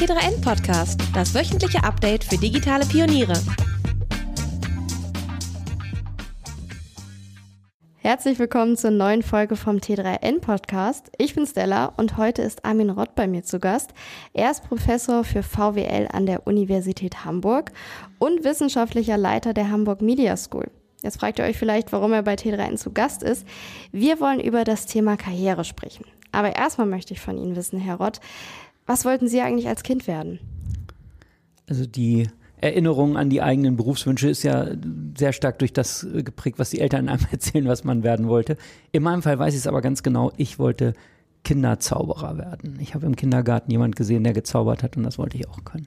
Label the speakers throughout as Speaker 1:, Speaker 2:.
Speaker 1: T3N Podcast, das wöchentliche Update für digitale Pioniere.
Speaker 2: Herzlich willkommen zur neuen Folge vom T3N Podcast. Ich bin Stella und heute ist Armin Rott bei mir zu Gast. Er ist Professor für VWL an der Universität Hamburg und wissenschaftlicher Leiter der Hamburg Media School. Jetzt fragt ihr euch vielleicht, warum er bei T3N zu Gast ist. Wir wollen über das Thema Karriere sprechen. Aber erstmal möchte ich von Ihnen wissen, Herr Rott, was wollten Sie eigentlich als Kind werden?
Speaker 3: Also die Erinnerung an die eigenen Berufswünsche ist ja sehr stark durch das geprägt, was die Eltern einem erzählen, was man werden wollte. In meinem Fall weiß ich es aber ganz genau, ich wollte Kinderzauberer werden. Ich habe im Kindergarten jemand gesehen, der gezaubert hat und das wollte ich auch können.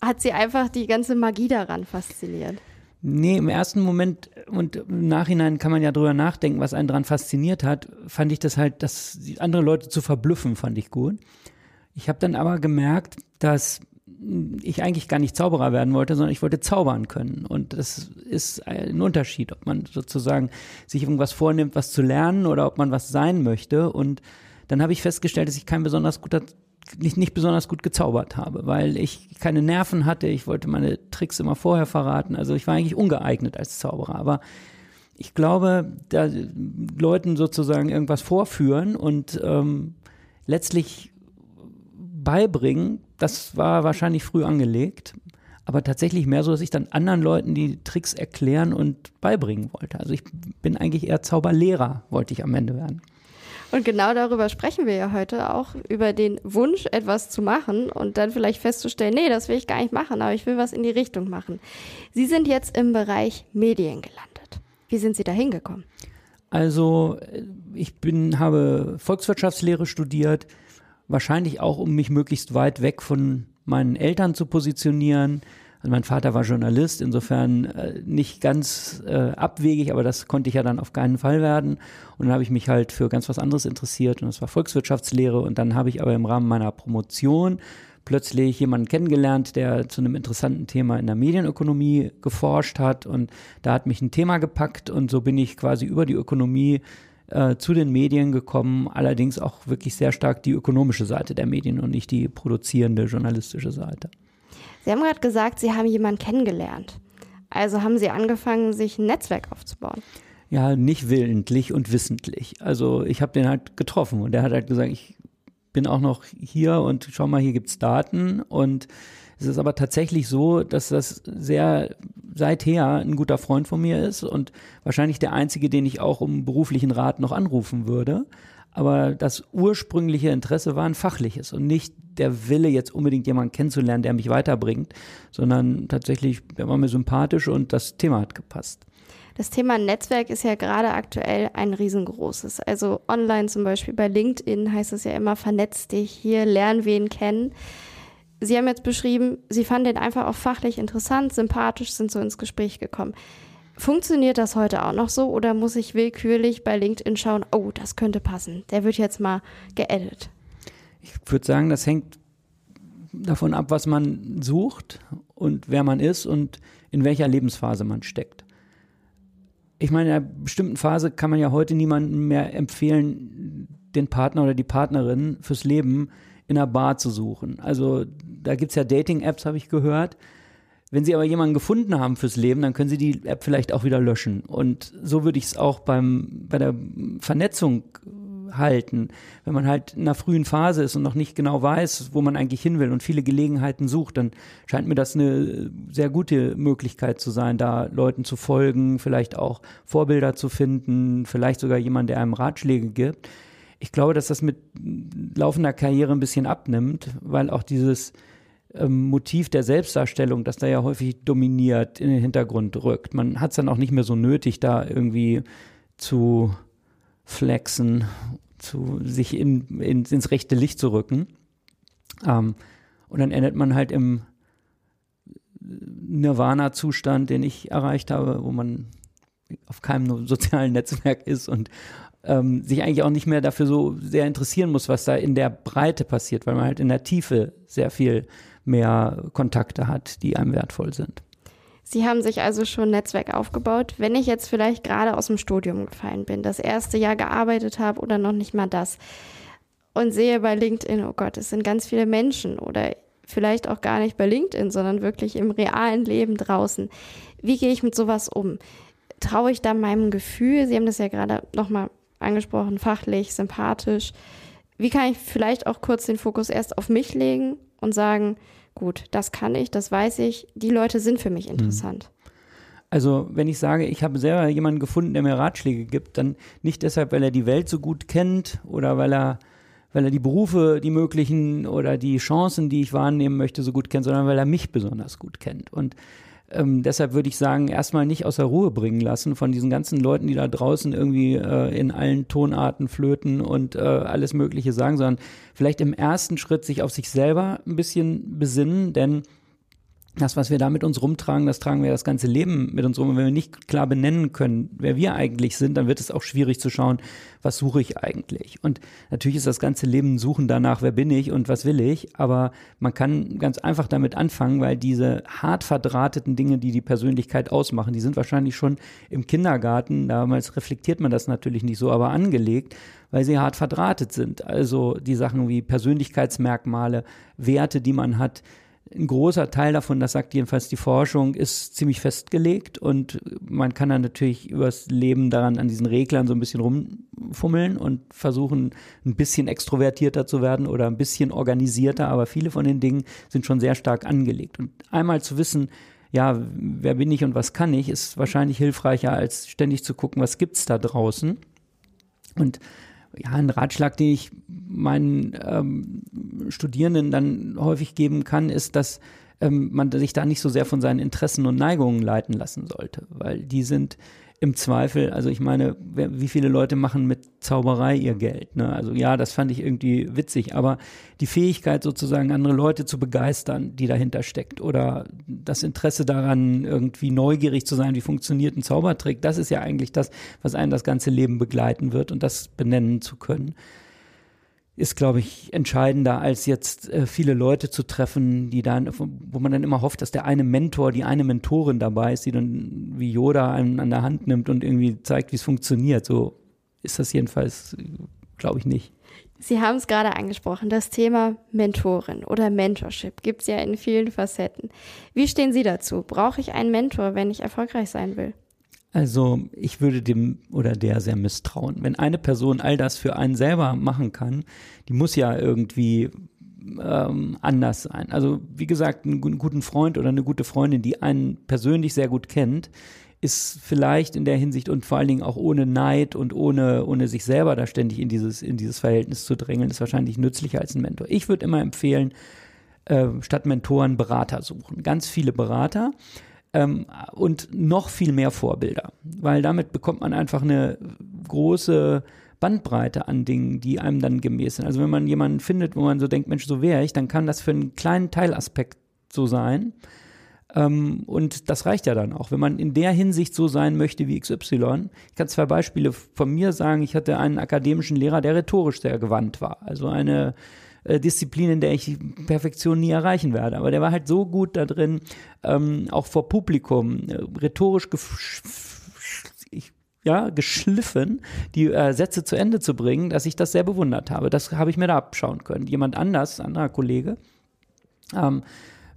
Speaker 2: Hat Sie einfach die ganze Magie daran fasziniert?
Speaker 3: Nee, im ersten Moment und im Nachhinein kann man ja drüber nachdenken, was einen daran fasziniert hat, fand ich das halt, dass andere Leute zu verblüffen, fand ich gut. Ich habe dann aber gemerkt, dass ich eigentlich gar nicht Zauberer werden wollte, sondern ich wollte zaubern können. Und das ist ein Unterschied, ob man sozusagen sich irgendwas vornimmt, was zu lernen oder ob man was sein möchte. Und dann habe ich festgestellt, dass ich kein besonders guter nicht, nicht besonders gut gezaubert habe, weil ich keine Nerven hatte. Ich wollte meine Tricks immer vorher verraten. Also ich war eigentlich ungeeignet als Zauberer. Aber ich glaube, da Leuten sozusagen irgendwas vorführen und ähm, letztlich beibringen, das war wahrscheinlich früh angelegt. Aber tatsächlich mehr so, dass ich dann anderen Leuten die Tricks erklären und beibringen wollte. Also ich bin eigentlich eher Zauberlehrer, wollte ich am Ende werden.
Speaker 2: Und genau darüber sprechen wir ja heute auch, über den Wunsch, etwas zu machen und dann vielleicht festzustellen, nee, das will ich gar nicht machen, aber ich will was in die Richtung machen. Sie sind jetzt im Bereich Medien gelandet. Wie sind Sie da hingekommen?
Speaker 3: Also ich bin, habe Volkswirtschaftslehre studiert, wahrscheinlich auch, um mich möglichst weit weg von meinen Eltern zu positionieren. Also mein Vater war Journalist, insofern äh, nicht ganz äh, abwegig, aber das konnte ich ja dann auf keinen Fall werden. Und dann habe ich mich halt für ganz was anderes interessiert und das war Volkswirtschaftslehre. Und dann habe ich aber im Rahmen meiner Promotion plötzlich jemanden kennengelernt, der zu einem interessanten Thema in der Medienökonomie geforscht hat. Und da hat mich ein Thema gepackt und so bin ich quasi über die Ökonomie äh, zu den Medien gekommen, allerdings auch wirklich sehr stark die ökonomische Seite der Medien und nicht die produzierende journalistische Seite.
Speaker 2: Sie haben gerade gesagt, Sie haben jemanden kennengelernt. Also haben Sie angefangen, sich ein Netzwerk aufzubauen.
Speaker 3: Ja, nicht willentlich und wissentlich. Also ich habe den halt getroffen und der hat halt gesagt, ich bin auch noch hier und schau mal, hier gibt's Daten und es ist aber tatsächlich so, dass das sehr seither ein guter Freund von mir ist und wahrscheinlich der einzige, den ich auch um beruflichen Rat noch anrufen würde. Aber das ursprüngliche Interesse war ein fachliches und nicht der Wille, jetzt unbedingt jemanden kennenzulernen, der mich weiterbringt, sondern tatsächlich, der war mir sympathisch und das Thema hat gepasst.
Speaker 2: Das Thema Netzwerk ist ja gerade aktuell ein riesengroßes. Also online zum Beispiel bei LinkedIn heißt es ja immer, vernetz dich hier, lern wen kennen. Sie haben jetzt beschrieben, Sie fanden den einfach auch fachlich interessant, sympathisch, sind so ins Gespräch gekommen. Funktioniert das heute auch noch so oder muss ich willkürlich bei LinkedIn schauen, oh, das könnte passen, der wird jetzt mal geedit?
Speaker 3: Ich würde sagen, das hängt davon ab, was man sucht und wer man ist und in welcher Lebensphase man steckt. Ich meine, in einer bestimmten Phase kann man ja heute niemandem mehr empfehlen, den Partner oder die Partnerin fürs Leben in einer Bar zu suchen. Also da gibt es ja Dating-Apps, habe ich gehört. Wenn Sie aber jemanden gefunden haben fürs Leben, dann können Sie die App vielleicht auch wieder löschen. Und so würde ich es auch beim, bei der Vernetzung halten. Wenn man halt in einer frühen Phase ist und noch nicht genau weiß, wo man eigentlich hin will und viele Gelegenheiten sucht, dann scheint mir das eine sehr gute Möglichkeit zu sein, da Leuten zu folgen, vielleicht auch Vorbilder zu finden, vielleicht sogar jemand, der einem Ratschläge gibt. Ich glaube, dass das mit laufender Karriere ein bisschen abnimmt, weil auch dieses ähm, Motiv der Selbstdarstellung, das da ja häufig dominiert, in den Hintergrund rückt. Man hat es dann auch nicht mehr so nötig, da irgendwie zu flexen, zu sich in, in, ins rechte Licht zu rücken. Ähm, und dann endet man halt im Nirvana-Zustand, den ich erreicht habe, wo man auf keinem sozialen Netzwerk ist und ähm, sich eigentlich auch nicht mehr dafür so sehr interessieren muss, was da in der Breite passiert, weil man halt in der Tiefe sehr viel mehr Kontakte hat, die einem wertvoll sind.
Speaker 2: Sie haben sich also schon Netzwerk aufgebaut. Wenn ich jetzt vielleicht gerade aus dem Studium gefallen bin, das erste Jahr gearbeitet habe oder noch nicht mal das und sehe bei LinkedIn, oh Gott, es sind ganz viele Menschen oder vielleicht auch gar nicht bei LinkedIn, sondern wirklich im realen Leben draußen. Wie gehe ich mit sowas um? Traue ich da meinem Gefühl? Sie haben das ja gerade nochmal angesprochen, fachlich, sympathisch. Wie kann ich vielleicht auch kurz den Fokus erst auf mich legen und sagen, gut, das kann ich, das weiß ich, die Leute sind für mich mhm. interessant.
Speaker 3: Also wenn ich sage, ich habe selber jemanden gefunden, der mir Ratschläge gibt, dann nicht deshalb, weil er die Welt so gut kennt oder weil er, weil er die Berufe, die möglichen oder die Chancen, die ich wahrnehmen möchte, so gut kennt, sondern weil er mich besonders gut kennt. Und ähm, deshalb würde ich sagen, erstmal nicht aus der Ruhe bringen lassen von diesen ganzen Leuten, die da draußen irgendwie äh, in allen Tonarten flöten und äh, alles Mögliche sagen, sondern vielleicht im ersten Schritt sich auf sich selber ein bisschen besinnen, denn das, was wir da mit uns rumtragen, das tragen wir das ganze Leben mit uns rum. Und wenn wir nicht klar benennen können, wer wir eigentlich sind, dann wird es auch schwierig zu schauen, was suche ich eigentlich. Und natürlich ist das ganze Leben Suchen danach, wer bin ich und was will ich. Aber man kann ganz einfach damit anfangen, weil diese hart verdrahteten Dinge, die die Persönlichkeit ausmachen, die sind wahrscheinlich schon im Kindergarten, damals reflektiert man das natürlich nicht so, aber angelegt weil sie hart verdrahtet sind. Also die Sachen wie Persönlichkeitsmerkmale, Werte, die man hat, ein großer Teil davon, das sagt jedenfalls die Forschung, ist ziemlich festgelegt und man kann dann natürlich übers Leben daran an diesen Reglern so ein bisschen rumfummeln und versuchen, ein bisschen extrovertierter zu werden oder ein bisschen organisierter, aber viele von den Dingen sind schon sehr stark angelegt. Und einmal zu wissen, ja, wer bin ich und was kann ich, ist wahrscheinlich hilfreicher, als ständig zu gucken, was gibt's da draußen. Und ja, ein Ratschlag, den ich meinen ähm, Studierenden dann häufig geben kann, ist, dass ähm, man sich da nicht so sehr von seinen Interessen und Neigungen leiten lassen sollte, weil die sind im Zweifel, also ich meine, wie viele Leute machen mit Zauberei ihr Geld? Ne? Also ja, das fand ich irgendwie witzig, aber die Fähigkeit sozusagen andere Leute zu begeistern, die dahinter steckt oder das Interesse daran, irgendwie neugierig zu sein, wie funktioniert ein Zaubertrick, das ist ja eigentlich das, was einen das ganze Leben begleiten wird und das benennen zu können ist, glaube ich, entscheidender, als jetzt äh, viele Leute zu treffen, die dann, wo man dann immer hofft, dass der eine Mentor, die eine Mentorin dabei ist, die dann wie Yoda einen an der Hand nimmt und irgendwie zeigt, wie es funktioniert. So ist das jedenfalls, glaube ich, nicht.
Speaker 2: Sie haben es gerade angesprochen, das Thema Mentorin oder Mentorship gibt es ja in vielen Facetten. Wie stehen Sie dazu? Brauche ich einen Mentor, wenn ich erfolgreich sein will?
Speaker 3: Also ich würde dem oder der sehr misstrauen. Wenn eine Person all das für einen selber machen kann, die muss ja irgendwie ähm, anders sein. Also wie gesagt, einen guten Freund oder eine gute Freundin, die einen persönlich sehr gut kennt, ist vielleicht in der Hinsicht und vor allen Dingen auch ohne Neid und ohne, ohne sich selber da ständig in dieses, in dieses Verhältnis zu drängeln, ist wahrscheinlich nützlicher als ein Mentor. Ich würde immer empfehlen, äh, statt Mentoren Berater suchen. Ganz viele Berater ähm, und noch viel mehr Vorbilder, weil damit bekommt man einfach eine große Bandbreite an Dingen, die einem dann gemäß sind. Also wenn man jemanden findet, wo man so denkt, Mensch, so wäre ich, dann kann das für einen kleinen Teilaspekt so sein. Ähm, und das reicht ja dann auch, wenn man in der Hinsicht so sein möchte wie XY. Ich kann zwei Beispiele von mir sagen. Ich hatte einen akademischen Lehrer, der rhetorisch sehr gewandt war. Also eine äh, Disziplin, in der ich Perfektion nie erreichen werde. Aber der war halt so gut da drin, ähm, auch vor Publikum, äh, rhetorisch ich, ja, geschliffen, die äh, Sätze zu Ende zu bringen, dass ich das sehr bewundert habe. Das habe ich mir da abschauen können. Jemand anders, anderer Kollege, ähm,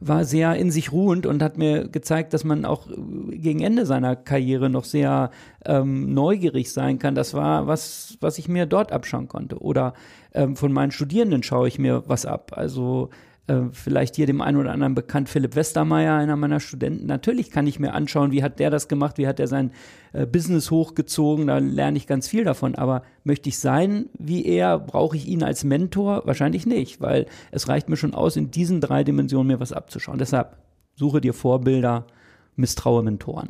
Speaker 3: war sehr in sich ruhend und hat mir gezeigt, dass man auch gegen Ende seiner Karriere noch sehr ähm, neugierig sein kann. Das war was, was ich mir dort abschauen konnte. Oder ähm, von meinen Studierenden schaue ich mir was ab. Also äh, vielleicht hier dem einen oder anderen bekannt, Philipp Westermeier, einer meiner Studenten. Natürlich kann ich mir anschauen, wie hat der das gemacht, wie hat er sein äh, Business hochgezogen, da lerne ich ganz viel davon. Aber möchte ich sein wie er, brauche ich ihn als Mentor? Wahrscheinlich nicht, weil es reicht mir schon aus, in diesen drei Dimensionen mir was abzuschauen. Deshalb suche dir Vorbilder, misstraue Mentoren.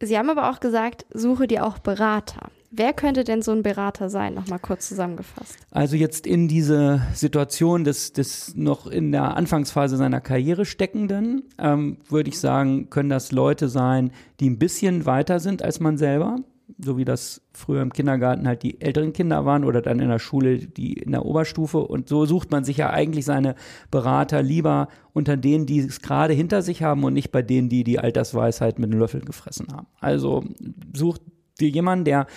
Speaker 2: Sie haben aber auch gesagt, suche dir auch Berater. Wer könnte denn so ein Berater sein? Nochmal kurz zusammengefasst.
Speaker 3: Also jetzt in diese Situation des, des noch in der Anfangsphase seiner Karriere steckenden, ähm, würde ich sagen, können das Leute sein, die ein bisschen weiter sind als man selber, so wie das früher im Kindergarten halt die älteren Kinder waren oder dann in der Schule die in der Oberstufe. Und so sucht man sich ja eigentlich seine Berater lieber unter denen, die es gerade hinter sich haben und nicht bei denen, die die Altersweisheit mit den Löffeln gefressen haben. Also sucht dir jemanden, der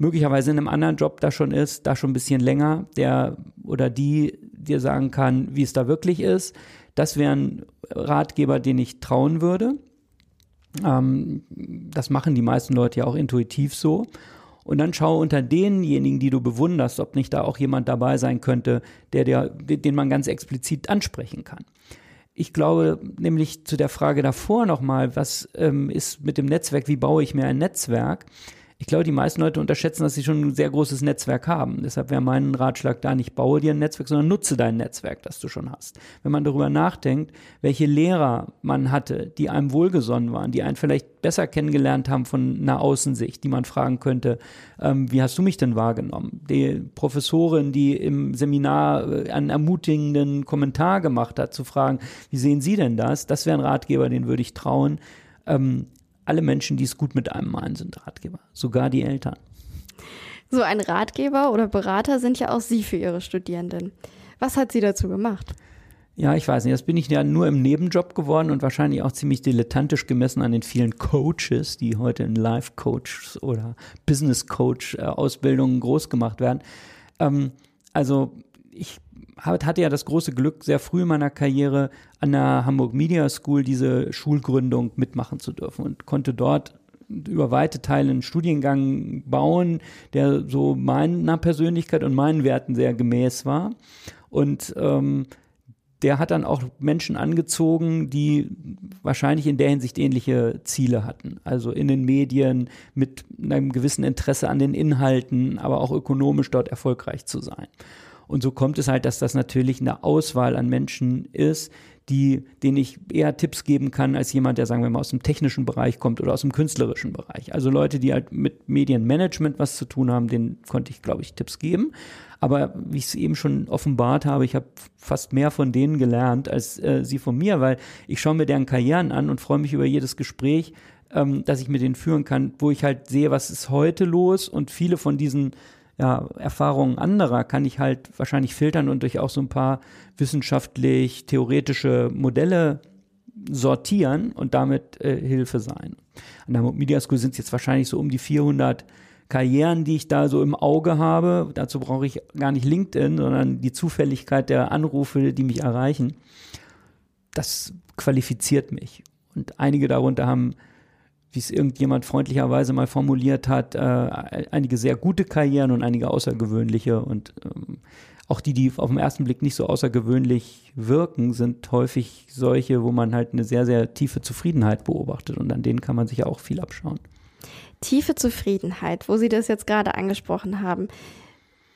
Speaker 3: möglicherweise in einem anderen Job da schon ist, da schon ein bisschen länger, der oder die dir sagen kann, wie es da wirklich ist. Das wäre ein Ratgeber, den ich trauen würde. Ähm, das machen die meisten Leute ja auch intuitiv so. Und dann schau unter denjenigen, die du bewunderst, ob nicht da auch jemand dabei sein könnte, der, der, den man ganz explizit ansprechen kann. Ich glaube nämlich zu der Frage davor nochmal, was ähm, ist mit dem Netzwerk, wie baue ich mir ein Netzwerk? Ich glaube, die meisten Leute unterschätzen, dass sie schon ein sehr großes Netzwerk haben. Deshalb wäre mein Ratschlag da nicht, baue dir ein Netzwerk, sondern nutze dein Netzwerk, das du schon hast. Wenn man darüber nachdenkt, welche Lehrer man hatte, die einem wohlgesonnen waren, die einen vielleicht besser kennengelernt haben von einer Außensicht, die man fragen könnte, ähm, wie hast du mich denn wahrgenommen? Die Professorin, die im Seminar äh, einen ermutigenden Kommentar gemacht hat, zu fragen, wie sehen Sie denn das? Das wäre ein Ratgeber, den würde ich trauen. Ähm, alle Menschen, die es gut mit einem meinen, sind Ratgeber, sogar die Eltern.
Speaker 2: So ein Ratgeber oder Berater sind ja auch Sie für Ihre Studierenden. Was hat Sie dazu gemacht?
Speaker 3: Ja, ich weiß nicht. Das bin ich ja nur im Nebenjob geworden und wahrscheinlich auch ziemlich dilettantisch gemessen an den vielen Coaches, die heute in Life Coach oder Business Coach äh, Ausbildungen groß gemacht werden. Ähm, also ich hatte ja das große Glück, sehr früh in meiner Karriere an der Hamburg Media School diese Schulgründung mitmachen zu dürfen und konnte dort über weite Teile einen Studiengang bauen, der so meiner Persönlichkeit und meinen Werten sehr gemäß war. Und ähm, der hat dann auch Menschen angezogen, die wahrscheinlich in der Hinsicht ähnliche Ziele hatten. Also in den Medien mit einem gewissen Interesse an den Inhalten, aber auch ökonomisch dort erfolgreich zu sein. Und so kommt es halt, dass das natürlich eine Auswahl an Menschen ist, die, denen ich eher Tipps geben kann, als jemand, der, sagen wir mal, aus dem technischen Bereich kommt oder aus dem künstlerischen Bereich. Also Leute, die halt mit Medienmanagement was zu tun haben, denen konnte ich, glaube ich, Tipps geben. Aber wie ich es eben schon offenbart habe, ich habe fast mehr von denen gelernt als äh, sie von mir, weil ich schaue mir deren Karrieren an und freue mich über jedes Gespräch, ähm, das ich mit denen führen kann, wo ich halt sehe, was ist heute los und viele von diesen ja, Erfahrungen anderer kann ich halt wahrscheinlich filtern und durch auch so ein paar wissenschaftlich theoretische Modelle sortieren und damit äh, Hilfe sein. An der Media School sind es jetzt wahrscheinlich so um die 400 Karrieren, die ich da so im Auge habe. Dazu brauche ich gar nicht LinkedIn, sondern die Zufälligkeit der Anrufe, die mich erreichen. Das qualifiziert mich. Und einige darunter haben wie es irgendjemand freundlicherweise mal formuliert hat, äh, einige sehr gute Karrieren und einige außergewöhnliche. Und ähm, auch die, die auf den ersten Blick nicht so außergewöhnlich wirken, sind häufig solche, wo man halt eine sehr, sehr tiefe Zufriedenheit beobachtet. Und an denen kann man sich ja auch viel abschauen.
Speaker 2: Tiefe Zufriedenheit, wo Sie das jetzt gerade angesprochen haben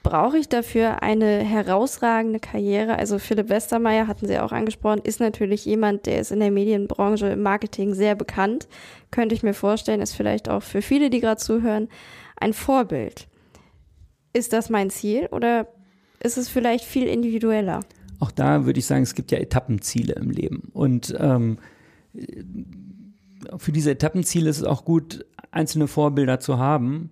Speaker 2: brauche ich dafür eine herausragende Karriere? Also Philipp Westermeier hatten Sie auch angesprochen, ist natürlich jemand, der ist in der Medienbranche im Marketing sehr bekannt. Könnte ich mir vorstellen, ist vielleicht auch für viele, die gerade zuhören, ein Vorbild. Ist das mein Ziel oder ist es vielleicht viel individueller?
Speaker 3: Auch da würde ich sagen, es gibt ja Etappenziele im Leben. Und ähm, für diese Etappenziele ist es auch gut, einzelne Vorbilder zu haben.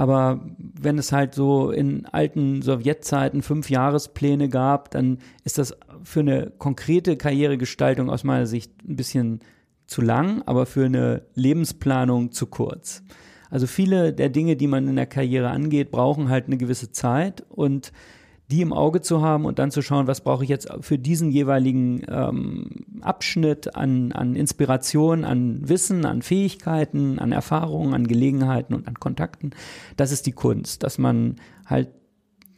Speaker 3: Aber wenn es halt so in alten Sowjetzeiten fünf Jahrespläne gab, dann ist das für eine konkrete Karrieregestaltung aus meiner Sicht ein bisschen zu lang, aber für eine Lebensplanung zu kurz. Also viele der Dinge, die man in der Karriere angeht, brauchen halt eine gewisse Zeit und die im Auge zu haben und dann zu schauen, was brauche ich jetzt für diesen jeweiligen ähm, Abschnitt an, an Inspiration, an Wissen, an Fähigkeiten, an Erfahrungen, an Gelegenheiten und an Kontakten. Das ist die Kunst, dass man halt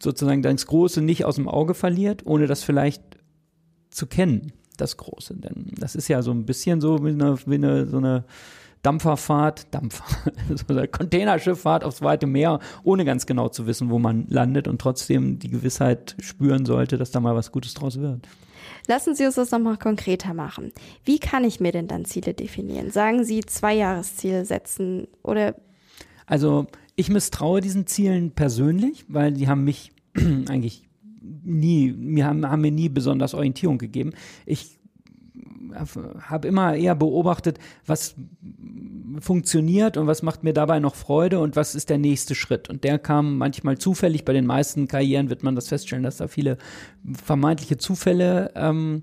Speaker 3: sozusagen das Große nicht aus dem Auge verliert, ohne das vielleicht zu kennen, das Große. Denn das ist ja so ein bisschen so wie eine, wie eine so eine Dampferfahrt, Dampfer, so eine Containerschifffahrt aufs weite Meer, ohne ganz genau zu wissen, wo man landet und trotzdem die Gewissheit spüren sollte, dass da mal was Gutes draus wird.
Speaker 2: Lassen Sie uns das nochmal konkreter machen. Wie kann ich mir denn dann Ziele definieren? Sagen Sie zwei Jahresziele setzen oder?
Speaker 3: Also ich misstraue diesen Zielen persönlich, weil die haben mich eigentlich nie, mir haben, haben mir nie besonders Orientierung gegeben. Ich habe immer eher beobachtet, was funktioniert und was macht mir dabei noch Freude und was ist der nächste Schritt. Und der kam manchmal zufällig. Bei den meisten Karrieren wird man das feststellen, dass da viele vermeintliche Zufälle ähm,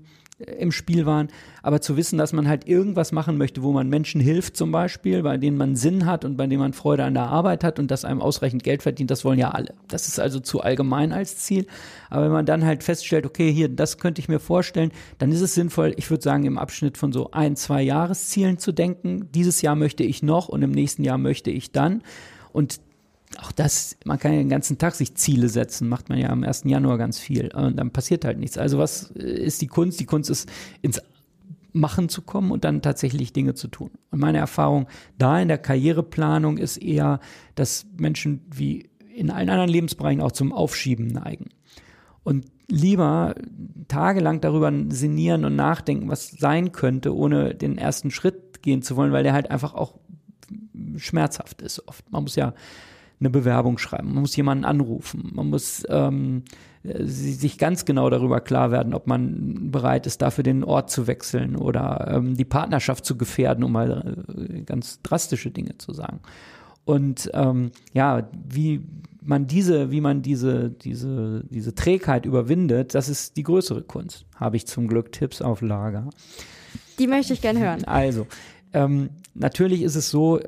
Speaker 3: im Spiel waren, aber zu wissen, dass man halt irgendwas machen möchte, wo man Menschen hilft zum Beispiel, bei denen man Sinn hat und bei denen man Freude an der Arbeit hat und das einem ausreichend Geld verdient, das wollen ja alle. Das ist also zu allgemein als Ziel. Aber wenn man dann halt feststellt, okay, hier, das könnte ich mir vorstellen, dann ist es sinnvoll, ich würde sagen, im Abschnitt von so ein, zwei Jahreszielen zu denken. Dieses Jahr möchte ich noch und im nächsten Jahr möchte ich dann. Und auch das, man kann ja den ganzen Tag sich Ziele setzen, macht man ja am 1. Januar ganz viel. Und dann passiert halt nichts. Also was ist die Kunst? Die Kunst ist ins Machen zu kommen und dann tatsächlich Dinge zu tun. Und meine Erfahrung da in der Karriereplanung ist eher, dass Menschen wie in allen anderen Lebensbereichen auch zum Aufschieben neigen. Und lieber tagelang darüber sinnieren und nachdenken, was sein könnte, ohne den ersten Schritt gehen zu wollen, weil der halt einfach auch schmerzhaft ist oft. Man muss ja eine Bewerbung schreiben, man muss jemanden anrufen, man muss ähm, sich ganz genau darüber klar werden, ob man bereit ist, dafür den Ort zu wechseln oder ähm, die Partnerschaft zu gefährden, um mal äh, ganz drastische Dinge zu sagen. Und ähm, ja, wie man diese, wie man diese, diese, diese Trägheit überwindet, das ist die größere Kunst. Habe ich zum Glück Tipps auf Lager.
Speaker 2: Die möchte ich gerne hören.
Speaker 3: Also, ähm, natürlich ist es so,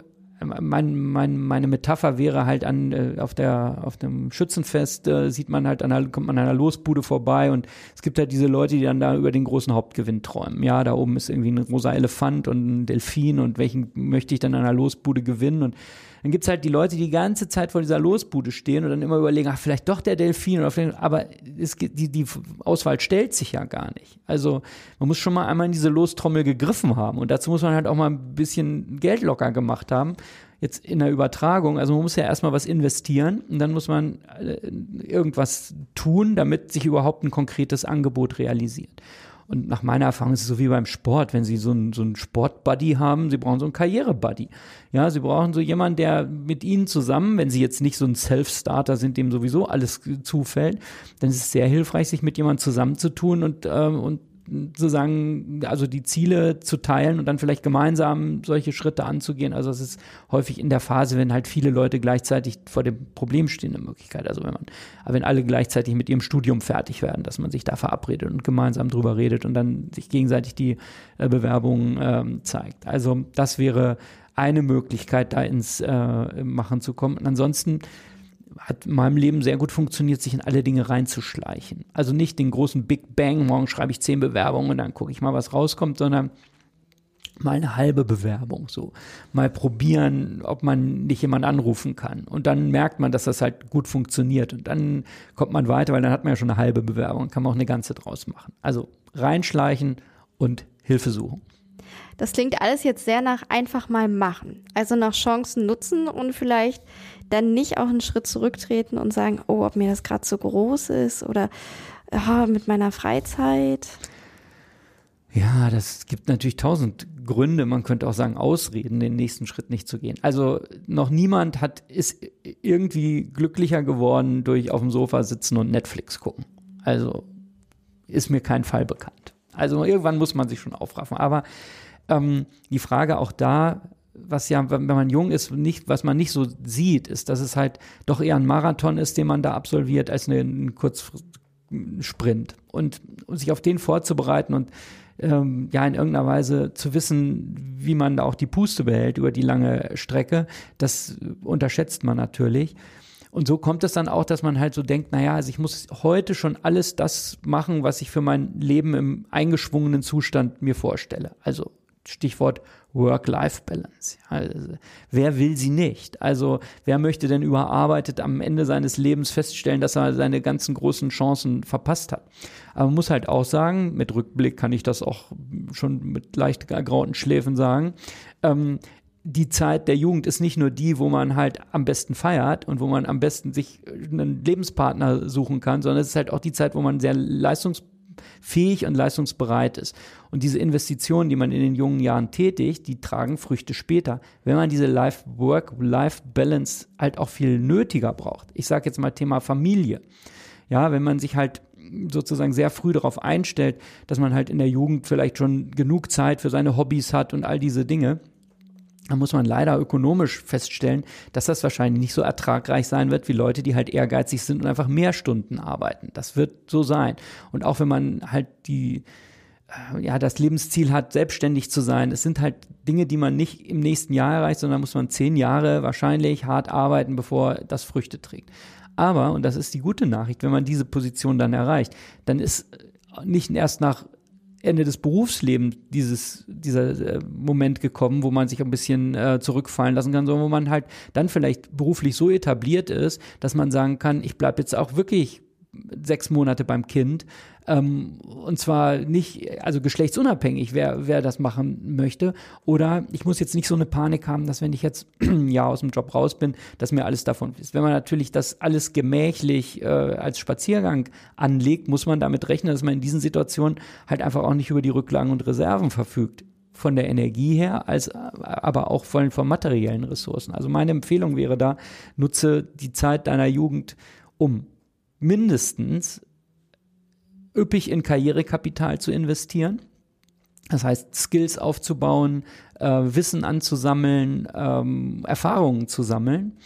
Speaker 3: mein, mein, meine Metapher wäre halt an äh, auf der auf dem Schützenfest äh, sieht man halt an kommt man an einer Losbude vorbei und es gibt halt diese Leute, die dann da über den großen Hauptgewinn träumen. Ja, da oben ist irgendwie ein rosa Elefant und ein Delfin und welchen möchte ich dann an einer Losbude gewinnen und dann gibt's halt die Leute, die die ganze Zeit vor dieser Losbude stehen und dann immer überlegen, ach, vielleicht doch der Delfin oder vielleicht, aber es, die, die Auswahl stellt sich ja gar nicht. Also man muss schon mal einmal in diese Lostrommel gegriffen haben und dazu muss man halt auch mal ein bisschen Geld locker gemacht haben jetzt in der Übertragung, also man muss ja erstmal was investieren und dann muss man äh, irgendwas tun, damit sich überhaupt ein konkretes Angebot realisiert. Und nach meiner Erfahrung ist es so wie beim Sport, wenn Sie so einen, so Sport-Buddy haben, Sie brauchen so einen Karriere-Buddy. Ja, Sie brauchen so jemanden, der mit Ihnen zusammen, wenn Sie jetzt nicht so ein Self-Starter sind, dem sowieso alles zufällt, dann ist es sehr hilfreich, sich mit jemandem zusammenzutun und, ähm, und sozusagen, also die Ziele zu teilen und dann vielleicht gemeinsam solche Schritte anzugehen. Also es ist häufig in der Phase, wenn halt viele Leute gleichzeitig vor dem Problem stehen, eine Möglichkeit. Also wenn man, wenn alle gleichzeitig mit ihrem Studium fertig werden, dass man sich da verabredet und gemeinsam drüber redet und dann sich gegenseitig die äh, Bewerbungen ähm, zeigt. Also das wäre eine Möglichkeit, da ins äh, Machen zu kommen. Und ansonsten hat in meinem Leben sehr gut funktioniert, sich in alle Dinge reinzuschleichen. Also nicht den großen Big Bang, morgen schreibe ich zehn Bewerbungen und dann gucke ich mal, was rauskommt, sondern mal eine halbe Bewerbung so. Mal probieren, ob man nicht jemand anrufen kann. Und dann merkt man, dass das halt gut funktioniert. Und dann kommt man weiter, weil dann hat man ja schon eine halbe Bewerbung, kann man auch eine ganze draus machen. Also reinschleichen und Hilfe suchen.
Speaker 2: Das klingt alles jetzt sehr nach einfach mal machen. Also nach Chancen nutzen und vielleicht dann nicht auch einen Schritt zurücktreten und sagen, oh, ob mir das gerade so groß ist oder oh, mit meiner Freizeit.
Speaker 3: Ja, das gibt natürlich tausend Gründe, man könnte auch sagen Ausreden, den nächsten Schritt nicht zu gehen. Also noch niemand hat ist irgendwie glücklicher geworden durch auf dem Sofa sitzen und Netflix gucken. Also ist mir kein Fall bekannt. Also irgendwann muss man sich schon aufraffen. Aber ähm, die Frage auch da, was ja, wenn man jung ist, nicht, was man nicht so sieht, ist, dass es halt doch eher ein Marathon ist, den man da absolviert, als ein Kurzsprint. Und, und sich auf den vorzubereiten und ähm, ja in irgendeiner Weise zu wissen, wie man da auch die Puste behält über die lange Strecke, das unterschätzt man natürlich. Und so kommt es dann auch, dass man halt so denkt, naja, also ich muss heute schon alles das machen, was ich für mein Leben im eingeschwungenen Zustand mir vorstelle. Also Stichwort Work-Life-Balance. Also, wer will sie nicht? Also wer möchte denn überarbeitet am Ende seines Lebens feststellen, dass er seine ganzen großen Chancen verpasst hat? Aber man muss halt auch sagen, mit Rückblick kann ich das auch schon mit leicht ergrauten Schläfen sagen, ähm, die Zeit der Jugend ist nicht nur die, wo man halt am besten feiert und wo man am besten sich einen Lebenspartner suchen kann, sondern es ist halt auch die Zeit, wo man sehr leistungs fähig und leistungsbereit ist. Und diese Investitionen, die man in den jungen Jahren tätigt, die tragen Früchte später, wenn man diese Life-Work-Life-Balance halt auch viel nötiger braucht. Ich sage jetzt mal Thema Familie. Ja, wenn man sich halt sozusagen sehr früh darauf einstellt, dass man halt in der Jugend vielleicht schon genug Zeit für seine Hobbys hat und all diese Dinge, da muss man leider ökonomisch feststellen, dass das wahrscheinlich nicht so ertragreich sein wird wie Leute, die halt ehrgeizig sind und einfach mehr Stunden arbeiten. Das wird so sein. Und auch wenn man halt die äh, ja, das Lebensziel hat, selbstständig zu sein. Es sind halt Dinge, die man nicht im nächsten Jahr erreicht, sondern muss man zehn Jahre wahrscheinlich hart arbeiten, bevor das Früchte trägt. Aber, und das ist die gute Nachricht, wenn man diese Position dann erreicht, dann ist nicht erst nach Ende des Berufslebens dieses, dieser äh, Moment gekommen, wo man sich ein bisschen äh, zurückfallen lassen kann, sondern wo man halt dann vielleicht beruflich so etabliert ist, dass man sagen kann, ich bleibe jetzt auch wirklich sechs Monate beim Kind. Ähm, und zwar nicht, also geschlechtsunabhängig, wer, wer das machen möchte. Oder ich muss jetzt nicht so eine Panik haben, dass wenn ich jetzt ein Jahr aus dem Job raus bin, dass mir alles davon ist. Wenn man natürlich das alles gemächlich äh, als Spaziergang anlegt, muss man damit rechnen, dass man in diesen Situationen halt einfach auch nicht über die Rücklagen und Reserven verfügt von der Energie her, als aber auch von, von materiellen Ressourcen. Also meine Empfehlung wäre da, nutze die Zeit deiner Jugend, um mindestens üppig in Karrierekapital zu investieren. Das heißt, Skills aufzubauen, äh, Wissen anzusammeln, ähm, Erfahrungen zu sammeln,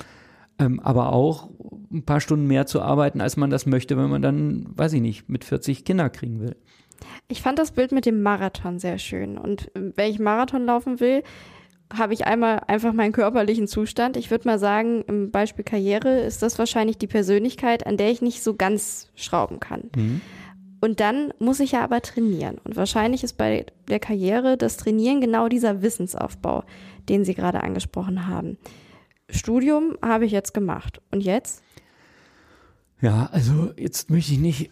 Speaker 3: ähm, aber auch ein paar Stunden mehr zu arbeiten, als man das möchte, wenn man dann, weiß ich nicht, mit 40 Kinder kriegen will.
Speaker 2: Ich fand das Bild mit dem Marathon sehr schön. Und wenn ich Marathon laufen will, habe ich einmal einfach meinen körperlichen Zustand. Ich würde mal sagen, im Beispiel Karriere ist das wahrscheinlich die Persönlichkeit, an der ich nicht so ganz schrauben kann. Mhm. Und dann muss ich ja aber trainieren. Und wahrscheinlich ist bei der Karriere das Trainieren genau dieser Wissensaufbau, den Sie gerade angesprochen haben. Studium habe ich jetzt gemacht. Und jetzt?
Speaker 3: Ja, also jetzt möchte ich nicht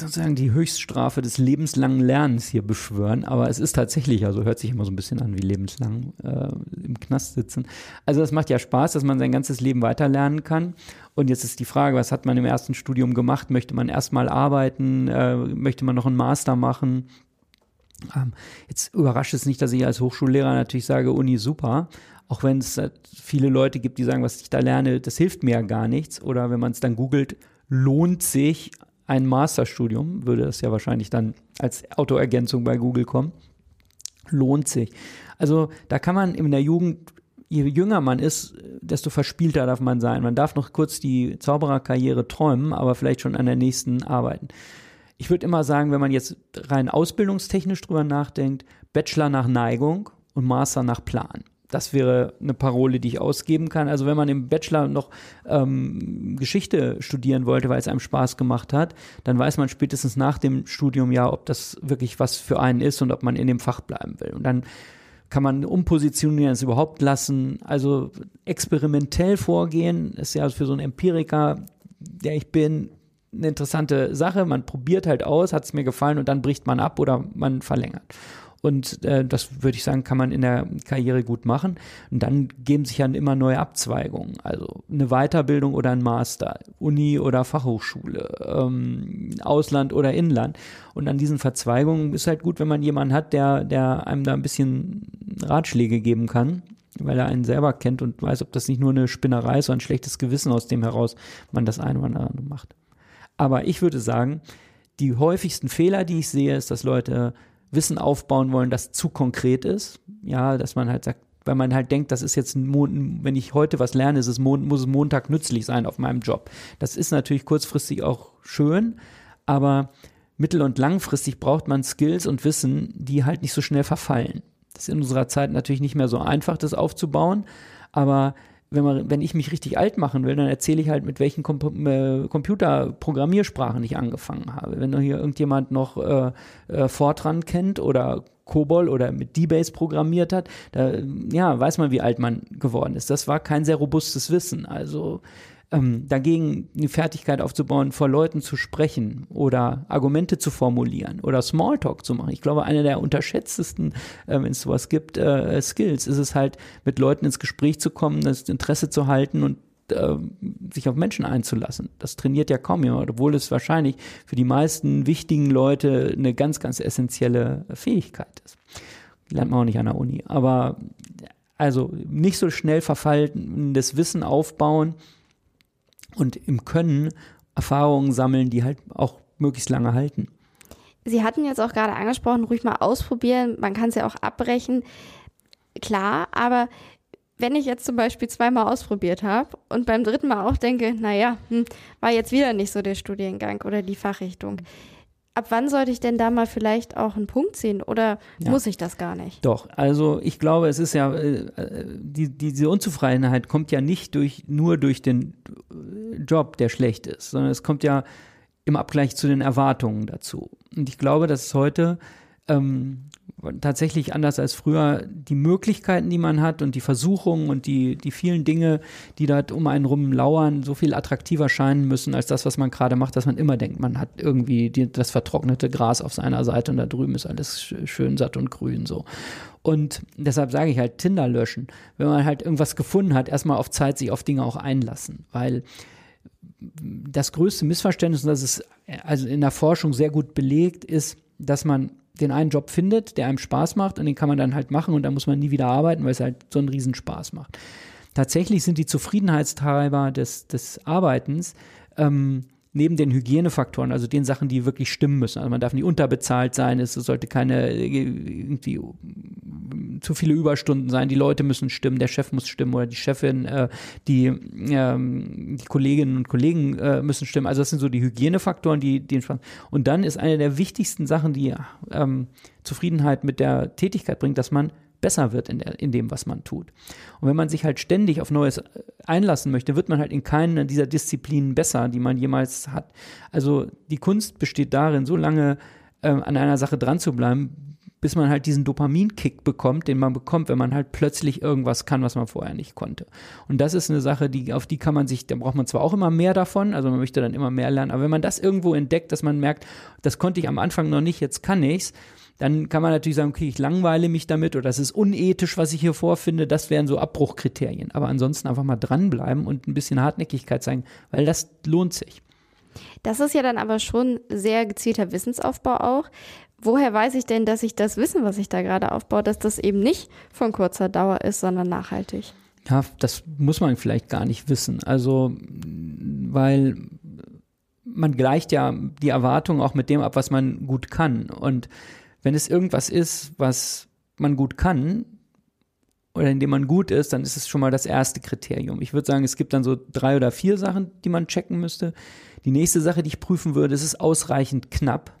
Speaker 3: sozusagen die Höchststrafe des lebenslangen Lernens hier beschwören, aber es ist tatsächlich, also hört sich immer so ein bisschen an wie lebenslang äh, im Knast sitzen. Also das macht ja Spaß, dass man sein ganzes Leben weiterlernen kann. Und jetzt ist die Frage, was hat man im ersten Studium gemacht? Möchte man erstmal arbeiten? Äh, möchte man noch einen Master machen? Ähm, jetzt überrascht es nicht, dass ich als Hochschullehrer natürlich sage, Uni super, auch wenn es viele Leute gibt, die sagen, was ich da lerne, das hilft mir ja gar nichts. Oder wenn man es dann googelt, lohnt sich ein Masterstudium, würde das ja wahrscheinlich dann als Autoergänzung bei Google kommen, lohnt sich. Also da kann man in der Jugend, je jünger man ist, desto verspielter darf man sein. Man darf noch kurz die Zaubererkarriere träumen, aber vielleicht schon an der nächsten arbeiten. Ich würde immer sagen, wenn man jetzt rein ausbildungstechnisch drüber nachdenkt, Bachelor nach Neigung und Master nach Plan. Das wäre eine Parole, die ich ausgeben kann. Also wenn man im Bachelor noch ähm, Geschichte studieren wollte, weil es einem Spaß gemacht hat, dann weiß man spätestens nach dem Studium ja, ob das wirklich was für einen ist und ob man in dem Fach bleiben will. Und dann kann man umpositionieren, es überhaupt lassen. Also experimentell vorgehen ist ja für so einen Empiriker, der ich bin, eine interessante Sache. Man probiert halt aus, hat es mir gefallen und dann bricht man ab oder man verlängert. Und äh, das würde ich sagen, kann man in der Karriere gut machen. Und dann geben sich dann immer neue Abzweigungen. Also eine Weiterbildung oder ein Master, Uni oder Fachhochschule, ähm, Ausland oder Inland. Und an diesen Verzweigungen ist halt gut, wenn man jemanden hat, der, der einem da ein bisschen Ratschläge geben kann weil er einen selber kennt und weiß, ob das nicht nur eine Spinnerei ist, sondern ein schlechtes Gewissen, aus dem heraus man das eine oder andere macht. Aber ich würde sagen, die häufigsten Fehler, die ich sehe, ist, dass Leute Wissen aufbauen wollen, das zu konkret ist. Ja, dass man halt sagt, weil man halt denkt, das ist jetzt ein Mon wenn ich heute was lerne, ist es Mon muss es Montag nützlich sein auf meinem Job. Das ist natürlich kurzfristig auch schön, aber mittel- und langfristig braucht man Skills und Wissen, die halt nicht so schnell verfallen. Das ist in unserer Zeit natürlich nicht mehr so einfach, das aufzubauen, aber wenn, man, wenn ich mich richtig alt machen will, dann erzähle ich halt, mit welchen Kom äh, Computerprogrammiersprachen ich angefangen habe. Wenn hier irgendjemand noch äh, äh, Fortran kennt oder COBOL oder mit D-Base programmiert hat, da ja, weiß man, wie alt man geworden ist. Das war kein sehr robustes Wissen. Also ähm, dagegen eine Fertigkeit aufzubauen, vor Leuten zu sprechen oder Argumente zu formulieren oder Smalltalk zu machen. Ich glaube, einer der unterschätztesten, äh, wenn es sowas gibt, äh, Skills ist es halt, mit Leuten ins Gespräch zu kommen, das Interesse zu halten und äh, sich auf Menschen einzulassen. Das trainiert ja kaum jemand, obwohl es wahrscheinlich für die meisten wichtigen Leute eine ganz, ganz essentielle Fähigkeit ist. Die lernt man auch nicht an der Uni. Aber also nicht so schnell verfallendes Wissen aufbauen, und im Können Erfahrungen sammeln, die halt auch möglichst lange halten.
Speaker 2: Sie hatten jetzt auch gerade angesprochen, ruhig mal ausprobieren. Man kann es ja auch abbrechen. Klar, aber wenn ich jetzt zum Beispiel zweimal ausprobiert habe und beim dritten Mal auch denke, naja, hm, war jetzt wieder nicht so der Studiengang oder die Fachrichtung, ab wann sollte ich denn da mal vielleicht auch einen Punkt ziehen oder ja. muss ich das gar nicht?
Speaker 3: Doch, also ich glaube, es ist ja, äh, die, diese Unzufriedenheit kommt ja nicht durch, nur durch den Job, der schlecht ist, sondern es kommt ja im Abgleich zu den Erwartungen dazu. Und ich glaube, dass es heute ähm, tatsächlich anders als früher die Möglichkeiten, die man hat und die Versuchungen und die, die vielen Dinge, die dort um einen rum lauern, so viel attraktiver scheinen müssen als das, was man gerade macht, dass man immer denkt, man hat irgendwie die, das vertrocknete Gras auf seiner Seite und da drüben ist alles schön satt und grün so. Und deshalb sage ich halt Tinder löschen. Wenn man halt irgendwas gefunden hat, erstmal auf Zeit sich auf Dinge auch einlassen, weil das größte Missverständnis, und das ist also in der Forschung sehr gut belegt, ist, dass man den einen Job findet, der einem Spaß macht und den kann man dann halt machen und dann muss man nie wieder arbeiten, weil es halt so einen Riesenspaß macht. Tatsächlich sind die Zufriedenheitstreiber des, des Arbeitens ähm, neben den Hygienefaktoren, also den Sachen, die wirklich stimmen müssen. Also man darf nicht unterbezahlt sein, es sollte keine äh, irgendwie zu viele Überstunden sein, die Leute müssen stimmen, der Chef muss stimmen oder die Chefin, äh, die, ähm, die Kolleginnen und Kollegen äh, müssen stimmen. Also das sind so die Hygienefaktoren, die den Und dann ist eine der wichtigsten Sachen, die ähm, Zufriedenheit mit der Tätigkeit bringt, dass man besser wird in, der, in dem, was man tut. Und wenn man sich halt ständig auf Neues äh, einlassen möchte, wird man halt in keiner dieser Disziplinen besser, die man jemals hat. Also die Kunst besteht darin, so lange äh, an einer Sache dran zu bleiben, bis man halt diesen Dopaminkick bekommt, den man bekommt, wenn man halt plötzlich irgendwas kann, was man vorher nicht konnte. Und das ist eine Sache, die, auf die kann man sich, da braucht man zwar auch immer mehr davon, also man möchte dann immer mehr lernen, aber wenn man das irgendwo entdeckt, dass man merkt, das konnte ich am Anfang noch nicht, jetzt kann ich's, dann kann man natürlich sagen, okay, ich langweile mich damit oder das ist unethisch, was ich hier vorfinde. Das wären so Abbruchkriterien. Aber ansonsten einfach mal dranbleiben und ein bisschen Hartnäckigkeit zeigen, weil das lohnt sich.
Speaker 2: Das ist ja dann aber schon sehr gezielter Wissensaufbau auch. Woher weiß ich denn, dass ich das Wissen, was ich da gerade aufbaue, dass das eben nicht von kurzer Dauer ist, sondern nachhaltig?
Speaker 3: Ja, das muss man vielleicht gar nicht wissen. Also, weil man gleicht ja die Erwartungen auch mit dem ab, was man gut kann. Und wenn es irgendwas ist, was man gut kann oder in dem man gut ist, dann ist es schon mal das erste Kriterium. Ich würde sagen, es gibt dann so drei oder vier Sachen, die man checken müsste. Die nächste Sache, die ich prüfen würde, ist es ausreichend knapp.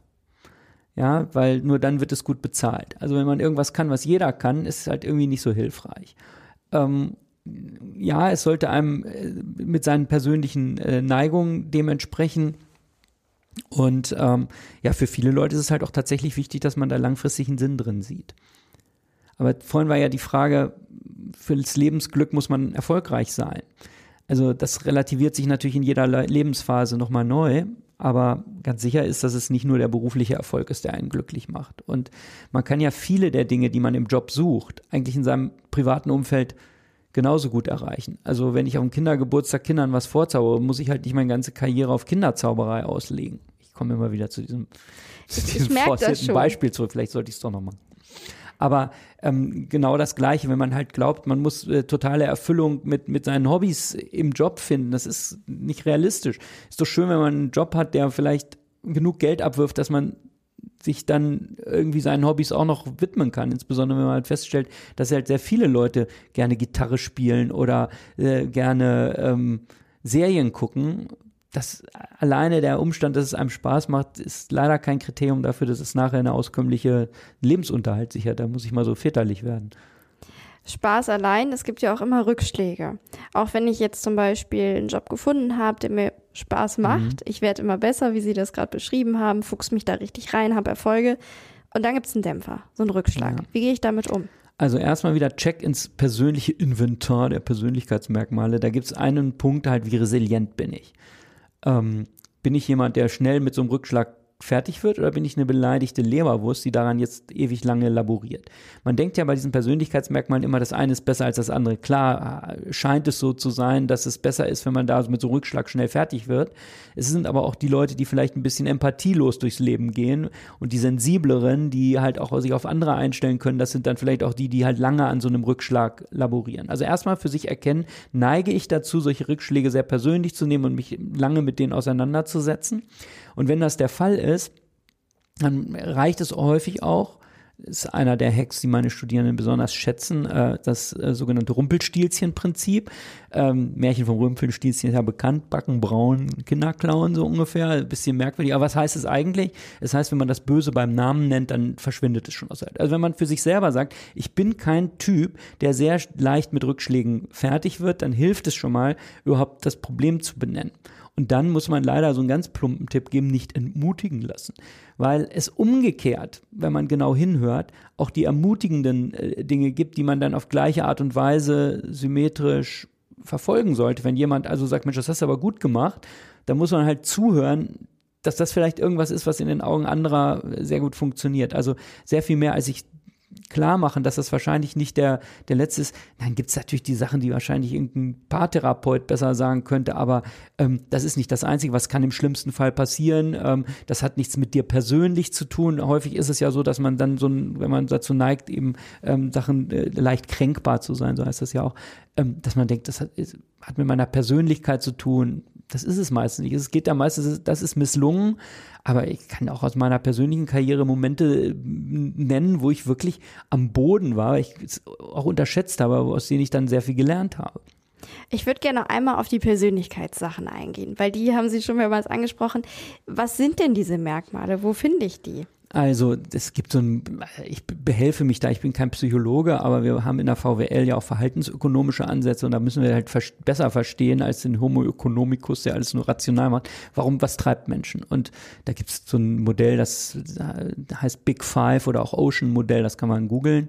Speaker 3: Ja, weil nur dann wird es gut bezahlt. Also wenn man irgendwas kann, was jeder kann, ist es halt irgendwie nicht so hilfreich. Ähm, ja, es sollte einem äh, mit seinen persönlichen äh, Neigungen dementsprechend und ähm, ja, für viele Leute ist es halt auch tatsächlich wichtig, dass man da langfristig einen Sinn drin sieht. Aber vorhin war ja die Frage, fürs Lebensglück muss man erfolgreich sein. Also das relativiert sich natürlich in jeder Lebensphase nochmal neu, aber ganz sicher ist, dass es nicht nur der berufliche Erfolg ist, der einen glücklich macht. Und man kann ja viele der Dinge, die man im Job sucht, eigentlich in seinem privaten Umfeld genauso gut erreichen. Also wenn ich auf dem Kindergeburtstag Kindern was vorzaubere, muss ich halt nicht meine ganze Karriere auf Kinderzauberei auslegen. Ich komme immer wieder zu diesem, zu diesem forcierten Beispiel zurück. Vielleicht sollte ich es doch noch machen. Aber ähm, genau das Gleiche, wenn man halt glaubt, man muss äh, totale Erfüllung mit, mit seinen Hobbys im Job finden, das ist nicht realistisch. Ist doch schön, wenn man einen Job hat, der vielleicht genug Geld abwirft, dass man sich dann irgendwie seinen Hobbys auch noch widmen kann. Insbesondere wenn man halt feststellt, dass halt sehr viele Leute gerne Gitarre spielen oder äh, gerne ähm, Serien gucken. Das alleine der Umstand, dass es einem Spaß macht, ist leider kein Kriterium dafür, dass es nachher eine auskömmliche Lebensunterhalt sichert. Da muss ich mal so väterlich werden.
Speaker 2: Spaß allein, es gibt ja auch immer Rückschläge. Auch wenn ich jetzt zum Beispiel einen Job gefunden habe, der mir Spaß macht, mhm. ich werde immer besser, wie Sie das gerade beschrieben haben, fuchs mich da richtig rein, habe Erfolge. Und dann gibt es einen Dämpfer, so einen Rückschlag. Ja. Wie gehe ich damit um?
Speaker 3: Also erstmal wieder Check ins persönliche Inventar der Persönlichkeitsmerkmale. Da gibt es einen Punkt halt, wie resilient bin ich. Ähm, bin ich jemand, der schnell mit so einem Rückschlag fertig wird oder bin ich eine beleidigte Leberwurst, die daran jetzt ewig lange laboriert? Man denkt ja bei diesen Persönlichkeitsmerkmalen immer, das eine ist besser als das andere. Klar äh, scheint es so zu sein, dass es besser ist, wenn man da mit so einem Rückschlag schnell fertig wird. Es sind aber auch die Leute, die vielleicht ein bisschen empathielos durchs Leben gehen und die sensibleren, die halt auch sich auf andere einstellen können, das sind dann vielleicht auch die, die halt lange an so einem Rückschlag laborieren. Also erstmal für sich erkennen, neige ich dazu, solche Rückschläge sehr persönlich zu nehmen und mich lange mit denen auseinanderzusetzen. Und wenn das der Fall ist, dann reicht es häufig auch, ist einer der Hacks, die meine Studierenden besonders schätzen, äh, das äh, sogenannte Rumpelstilzchen-Prinzip. Ähm, Märchen vom Rumpelstilzchen ist ja bekannt, Backen, Braun, Kinderklauen so ungefähr, ein bisschen merkwürdig. Aber was heißt es eigentlich? Es heißt, wenn man das Böse beim Namen nennt, dann verschwindet es schon aus der. Also wenn man für sich selber sagt, ich bin kein Typ, der sehr leicht mit Rückschlägen fertig wird, dann hilft es schon mal, überhaupt das Problem zu benennen. Und dann muss man leider so einen ganz plumpen Tipp geben, nicht entmutigen lassen. Weil es umgekehrt, wenn man genau hinhört, auch die ermutigenden äh, Dinge gibt, die man dann auf gleiche Art und Weise symmetrisch verfolgen sollte. Wenn jemand also sagt, Mensch, das hast du aber gut gemacht, dann muss man halt zuhören, dass das vielleicht irgendwas ist, was in den Augen anderer sehr gut funktioniert. Also sehr viel mehr, als ich klar machen, dass das wahrscheinlich nicht der, der letzte ist. Dann gibt es natürlich die Sachen, die wahrscheinlich irgendein Paartherapeut besser sagen könnte, aber ähm, das ist nicht das Einzige, was kann im schlimmsten Fall passieren. Ähm, das hat nichts mit dir persönlich zu tun. Häufig ist es ja so, dass man dann so, ein, wenn man dazu neigt, eben ähm, Sachen äh, leicht kränkbar zu sein, so heißt das ja auch, ähm, dass man denkt, das hat, ist, hat mit meiner Persönlichkeit zu tun. Das ist es meistens nicht. Es geht ja meistens, das ist misslungen, aber ich kann auch aus meiner persönlichen Karriere Momente äh, nennen, wo ich wirklich am Boden war, ich es auch unterschätzt habe, aus denen ich dann sehr viel gelernt habe.
Speaker 2: Ich würde gerne einmal auf die Persönlichkeitssachen eingehen, weil die haben Sie schon mehrmals angesprochen. Was sind denn diese Merkmale? Wo finde ich die?
Speaker 3: Also es gibt so ein, ich behelfe mich da, ich bin kein Psychologe, aber wir haben in der VWL ja auch verhaltensökonomische Ansätze und da müssen wir halt besser verstehen als den Homo economicus, der alles nur rational macht. Warum, was treibt Menschen? Und da gibt es so ein Modell, das heißt Big Five oder auch Ocean Modell, das kann man googeln.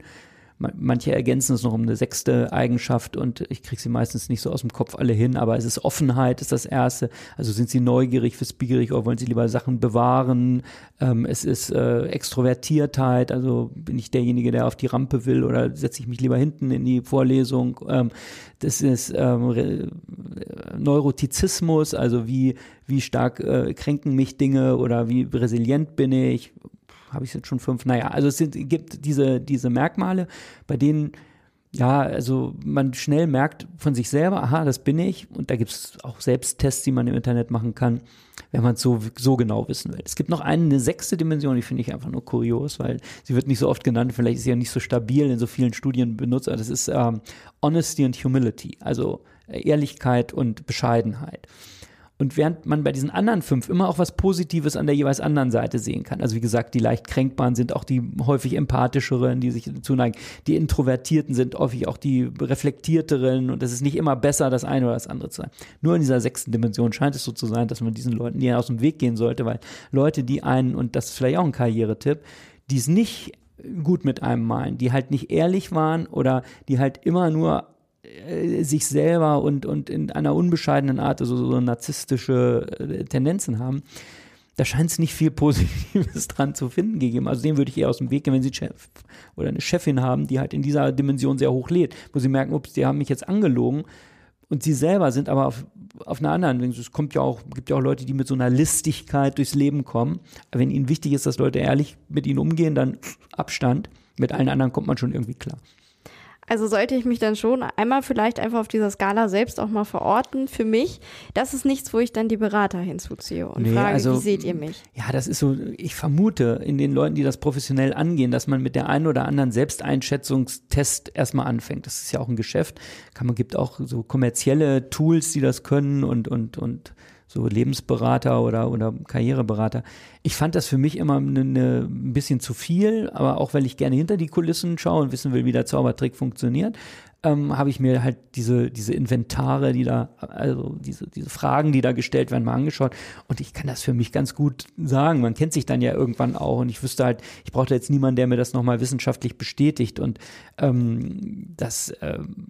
Speaker 3: Manche ergänzen es noch um eine sechste Eigenschaft und ich kriege sie meistens nicht so aus dem Kopf alle hin, aber es ist Offenheit, ist das erste. Also sind sie neugierig, wissbegierig oder wollen sie lieber Sachen bewahren? Ähm, es ist äh, Extrovertiertheit, also bin ich derjenige, der auf die Rampe will oder setze ich mich lieber hinten in die Vorlesung? Ähm, das ist ähm, Neurotizismus, also wie, wie stark äh, kränken mich Dinge oder wie resilient bin ich? Habe ich jetzt schon fünf? Naja, also es sind, gibt diese, diese Merkmale, bei denen ja, also man schnell merkt von sich selber, aha, das bin ich. Und da gibt es auch Selbsttests, die man im Internet machen kann, wenn man es so, so genau wissen will. Es gibt noch eine, eine sechste Dimension, die finde ich einfach nur kurios, weil sie wird nicht so oft genannt, vielleicht ist sie ja nicht so stabil in so vielen Studien benutzt. Das ist ähm, Honesty and Humility, also Ehrlichkeit und Bescheidenheit. Und während man bei diesen anderen fünf immer auch was Positives an der jeweils anderen Seite sehen kann. Also wie gesagt, die leicht kränkbaren sind auch die häufig empathischeren, die sich zuneigen. Die Introvertierten sind häufig auch die reflektierteren und es ist nicht immer besser, das eine oder das andere zu sein. Nur in dieser sechsten Dimension scheint es so zu sein, dass man diesen Leuten eher aus dem Weg gehen sollte, weil Leute, die einen, und das ist vielleicht auch ein Karrieretipp, die es nicht gut mit einem meinen, die halt nicht ehrlich waren oder die halt immer nur äh, sich selber und, und in einer unbescheidenen Art also so narzisstische äh, Tendenzen haben, da scheint es nicht viel Positives dran zu finden gegeben. Also dem würde ich eher aus dem Weg gehen, wenn Sie Chef oder eine Chefin haben, die halt in dieser Dimension sehr hoch lädt, wo Sie merken, ups, die haben mich jetzt angelogen und Sie selber sind aber auf, auf einer anderen, es kommt ja auch, gibt ja auch Leute, die mit so einer Listigkeit durchs Leben kommen. Wenn Ihnen wichtig ist, dass Leute ehrlich mit Ihnen umgehen, dann Abstand. Mit allen anderen kommt man schon irgendwie klar.
Speaker 2: Also sollte ich mich dann schon einmal vielleicht einfach auf dieser Skala selbst auch mal verorten für mich. Das ist nichts, wo ich dann die Berater hinzuziehe und nee, frage, also, wie seht ihr mich?
Speaker 3: Ja, das ist so, ich vermute in den Leuten, die das professionell angehen, dass man mit der einen oder anderen Selbsteinschätzungstest erstmal anfängt. Das ist ja auch ein Geschäft. Kann man gibt auch so kommerzielle Tools, die das können und, und, und so Lebensberater oder, oder Karriereberater. Ich fand das für mich immer eine, eine, ein bisschen zu viel, aber auch weil ich gerne hinter die Kulissen schaue und wissen will, wie der Zaubertrick funktioniert, ähm, habe ich mir halt diese, diese Inventare, die da, also diese, diese Fragen, die da gestellt werden, mal angeschaut. Und ich kann das für mich ganz gut sagen. Man kennt sich dann ja irgendwann auch und ich wüsste halt, ich brauchte jetzt niemanden, der mir das nochmal wissenschaftlich bestätigt. Und ähm, das ähm,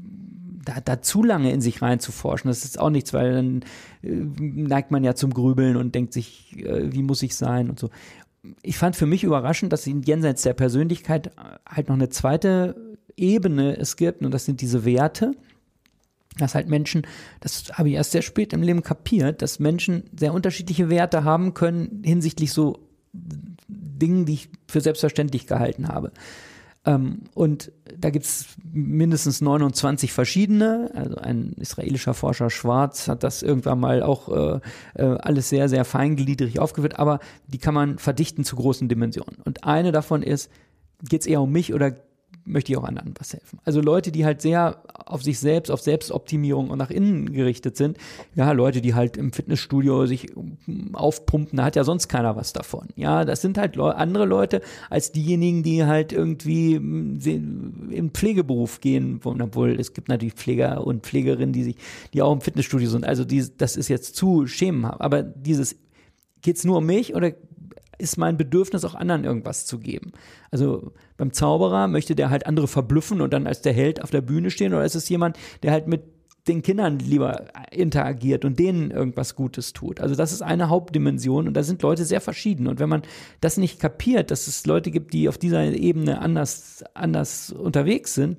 Speaker 3: da, da zu lange in sich reinzuforschen, das ist auch nichts, weil dann äh, neigt man ja zum Grübeln und denkt sich, äh, wie muss ich sein und so. Ich fand für mich überraschend, dass in jenseits der Persönlichkeit halt noch eine zweite Ebene es gibt und das sind diese Werte. Dass halt Menschen, das habe ich erst sehr spät im Leben kapiert, dass Menschen sehr unterschiedliche Werte haben können hinsichtlich so Dingen, die ich für selbstverständlich gehalten habe. Ähm, und da gibt es mindestens 29 verschiedene. Also ein israelischer Forscher Schwarz hat das irgendwann mal auch äh, äh, alles sehr, sehr feingliedrig aufgeführt, aber die kann man verdichten zu großen Dimensionen. Und eine davon ist, geht es eher um mich oder möchte ich auch anderen was helfen. Also Leute, die halt sehr auf sich selbst, auf Selbstoptimierung und nach innen gerichtet sind. Ja, Leute, die halt im Fitnessstudio sich aufpumpen, da hat ja sonst keiner was davon. Ja, das sind halt andere Leute als diejenigen, die halt irgendwie im Pflegeberuf gehen, obwohl es gibt natürlich Pfleger und Pflegerinnen, die sich, die auch im Fitnessstudio sind. Also die, das ist jetzt zu schemenhaft. Aber dieses, geht's nur um mich oder ist mein Bedürfnis, auch anderen irgendwas zu geben. Also beim Zauberer möchte der halt andere verblüffen und dann als der Held auf der Bühne stehen oder ist es jemand, der halt mit den Kindern lieber interagiert und denen irgendwas Gutes tut. Also das ist eine Hauptdimension und da sind Leute sehr verschieden. Und wenn man das nicht kapiert, dass es Leute gibt, die auf dieser Ebene anders, anders unterwegs sind,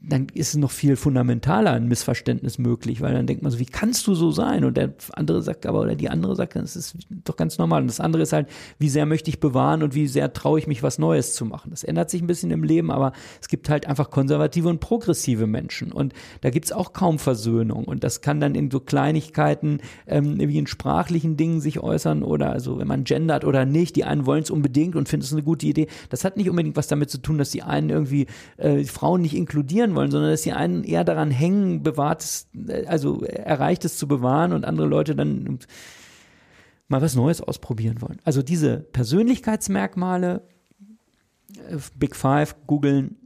Speaker 3: dann ist es noch viel fundamentaler ein Missverständnis möglich, weil dann denkt man so, wie kannst du so sein? Und der andere sagt aber, oder die andere sagt, das ist doch ganz normal. Und das andere ist halt, wie sehr möchte ich bewahren und wie sehr traue ich mich, was Neues zu machen. Das ändert sich ein bisschen im Leben, aber es gibt halt einfach konservative und progressive Menschen. Und da gibt es auch kaum Versöhnung. Und das kann dann in so Kleinigkeiten ähm, wie in sprachlichen Dingen sich äußern oder also wenn man gendert oder nicht. Die einen wollen es unbedingt und finden es eine gute Idee. Das hat nicht unbedingt was damit zu tun, dass die einen irgendwie äh, Frauen nicht inkludieren wollen, sondern dass die einen eher daran hängen, bewahrtes, also erreichtes zu bewahren und andere Leute dann mal was Neues ausprobieren wollen. Also diese Persönlichkeitsmerkmale, äh, Big Five, googeln,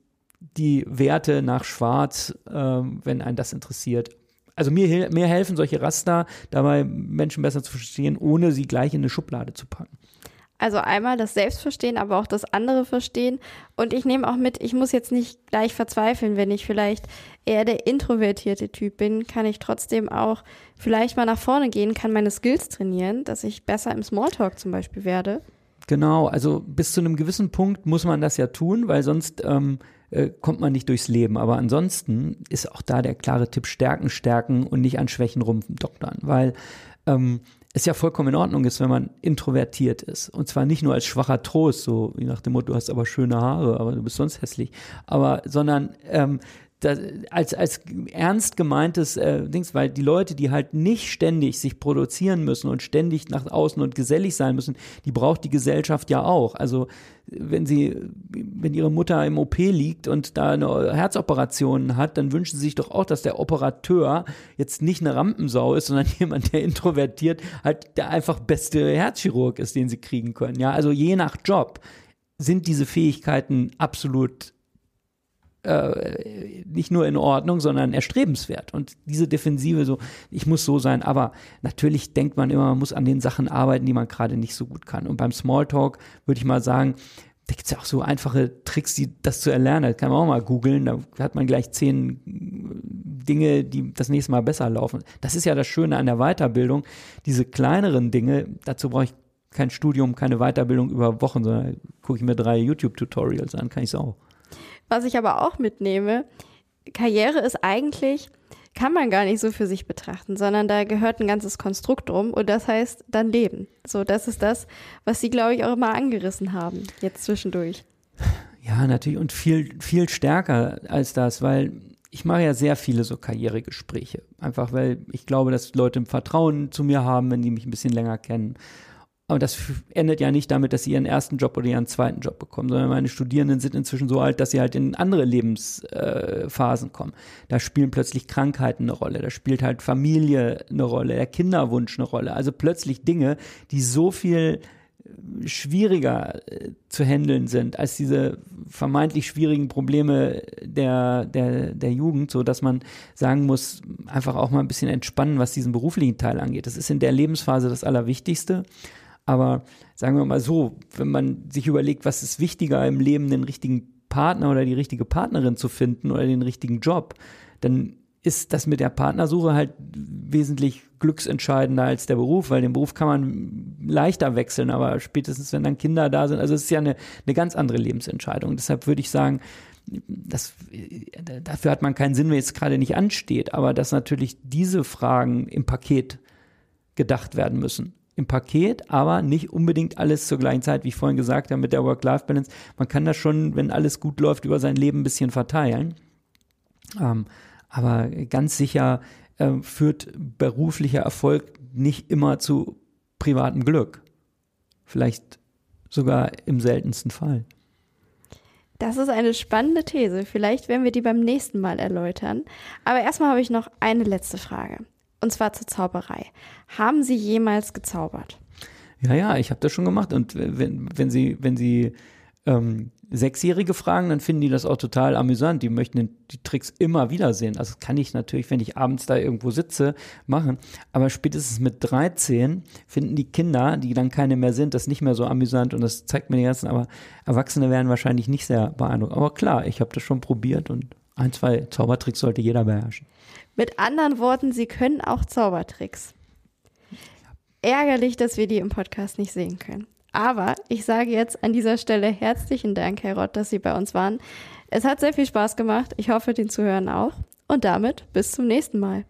Speaker 3: die Werte nach Schwarz, äh, wenn einen das interessiert. Also mir, mir helfen solche Raster dabei, Menschen besser zu verstehen, ohne sie gleich in eine Schublade zu packen.
Speaker 2: Also einmal das Selbstverstehen, aber auch das andere Verstehen. Und ich nehme auch mit, ich muss jetzt nicht gleich verzweifeln, wenn ich vielleicht eher der introvertierte Typ bin, kann ich trotzdem auch vielleicht mal nach vorne gehen, kann meine Skills trainieren, dass ich besser im Smalltalk zum Beispiel werde.
Speaker 3: Genau, also bis zu einem gewissen Punkt muss man das ja tun, weil sonst ähm, äh, kommt man nicht durchs Leben. Aber ansonsten ist auch da der klare Tipp, Stärken, Stärken und nicht an Schwächen rumdoktern, weil ähm, es ja vollkommen in Ordnung ist, wenn man introvertiert ist. Und zwar nicht nur als schwacher Trost, so wie nach dem Motto, du hast aber schöne Haare, aber du bist sonst hässlich. Aber, sondern ähm, das, als, als ernst gemeintes äh, Dings, weil die Leute, die halt nicht ständig sich produzieren müssen und ständig nach außen und gesellig sein müssen, die braucht die Gesellschaft ja auch. Also wenn sie, wenn ihre Mutter im OP liegt und da eine Herzoperation hat, dann wünschen sie sich doch auch, dass der Operateur jetzt nicht eine Rampensau ist, sondern jemand, der introvertiert halt der einfach beste Herzchirurg ist, den sie kriegen können. Ja, also je nach Job sind diese Fähigkeiten absolut äh, nicht nur in Ordnung, sondern erstrebenswert. Und diese Defensive, so, ich muss so sein, aber natürlich denkt man immer, man muss an den Sachen arbeiten, die man gerade nicht so gut kann. Und beim Smalltalk würde ich mal sagen, da gibt es ja auch so einfache Tricks, die das zu erlernen. Das kann man auch mal googeln. Da hat man gleich zehn Dinge, die das nächste Mal besser laufen. Das ist ja das Schöne an der Weiterbildung. Diese kleineren Dinge, dazu brauche ich kein Studium, keine Weiterbildung über Wochen, sondern gucke ich mir drei YouTube-Tutorials an, kann ich es auch.
Speaker 2: Was ich aber auch mitnehme, Karriere ist eigentlich, kann man gar nicht so für sich betrachten, sondern da gehört ein ganzes Konstrukt drum und das heißt dann Leben. So, das ist das, was Sie, glaube ich, auch immer angerissen haben, jetzt zwischendurch.
Speaker 3: Ja, natürlich und viel, viel stärker als das, weil ich mache ja sehr viele so Karrieregespräche. Einfach weil ich glaube, dass Leute ein Vertrauen zu mir haben, wenn die mich ein bisschen länger kennen. Aber das endet ja nicht damit, dass sie ihren ersten Job oder ihren zweiten Job bekommen, sondern meine Studierenden sind inzwischen so alt, dass sie halt in andere Lebensphasen äh, kommen. Da spielen plötzlich Krankheiten eine Rolle, da spielt halt Familie eine Rolle, der Kinderwunsch eine Rolle. Also plötzlich Dinge, die so viel äh, schwieriger äh, zu handeln sind als diese vermeintlich schwierigen Probleme der, der, der Jugend, so dass man sagen muss, einfach auch mal ein bisschen entspannen, was diesen beruflichen Teil angeht. Das ist in der Lebensphase das Allerwichtigste. Aber sagen wir mal so, wenn man sich überlegt, was ist wichtiger im Leben, den richtigen Partner oder die richtige Partnerin zu finden oder den richtigen Job, dann ist das mit der Partnersuche halt wesentlich glücksentscheidender als der Beruf, weil den Beruf kann man leichter wechseln, aber spätestens wenn dann Kinder da sind, also es ist ja eine, eine ganz andere Lebensentscheidung. Deshalb würde ich sagen, das, dafür hat man keinen Sinn, wenn es gerade nicht ansteht, aber dass natürlich diese Fragen im Paket gedacht werden müssen im Paket, aber nicht unbedingt alles zur gleichen Zeit, wie ich vorhin gesagt habe, mit der Work-Life-Balance. Man kann das schon, wenn alles gut läuft, über sein Leben ein bisschen verteilen. Ähm, aber ganz sicher äh, führt beruflicher Erfolg nicht immer zu privatem Glück. Vielleicht sogar im seltensten Fall.
Speaker 2: Das ist eine spannende These. Vielleicht werden wir die beim nächsten Mal erläutern. Aber erstmal habe ich noch eine letzte Frage. Und zwar zur Zauberei. Haben Sie jemals gezaubert?
Speaker 3: Ja, ja, ich habe das schon gemacht. Und wenn, wenn Sie, wenn Sie ähm, Sechsjährige fragen, dann finden die das auch total amüsant. Die möchten die Tricks immer wieder sehen. Also das kann ich natürlich, wenn ich abends da irgendwo sitze, machen. Aber spätestens mit 13 finden die Kinder, die dann keine mehr sind, das nicht mehr so amüsant. Und das zeigt mir die ganzen, aber Erwachsene werden wahrscheinlich nicht sehr beeindruckt. Aber klar, ich habe das schon probiert und ein, zwei Zaubertricks sollte jeder beherrschen.
Speaker 2: Mit anderen Worten, Sie können auch Zaubertricks. Ärgerlich, dass wir die im Podcast nicht sehen können. Aber ich sage jetzt an dieser Stelle herzlichen Dank, Herr Rott, dass Sie bei uns waren. Es hat sehr viel Spaß gemacht. Ich hoffe, den Zuhörern auch. Und damit bis zum nächsten Mal.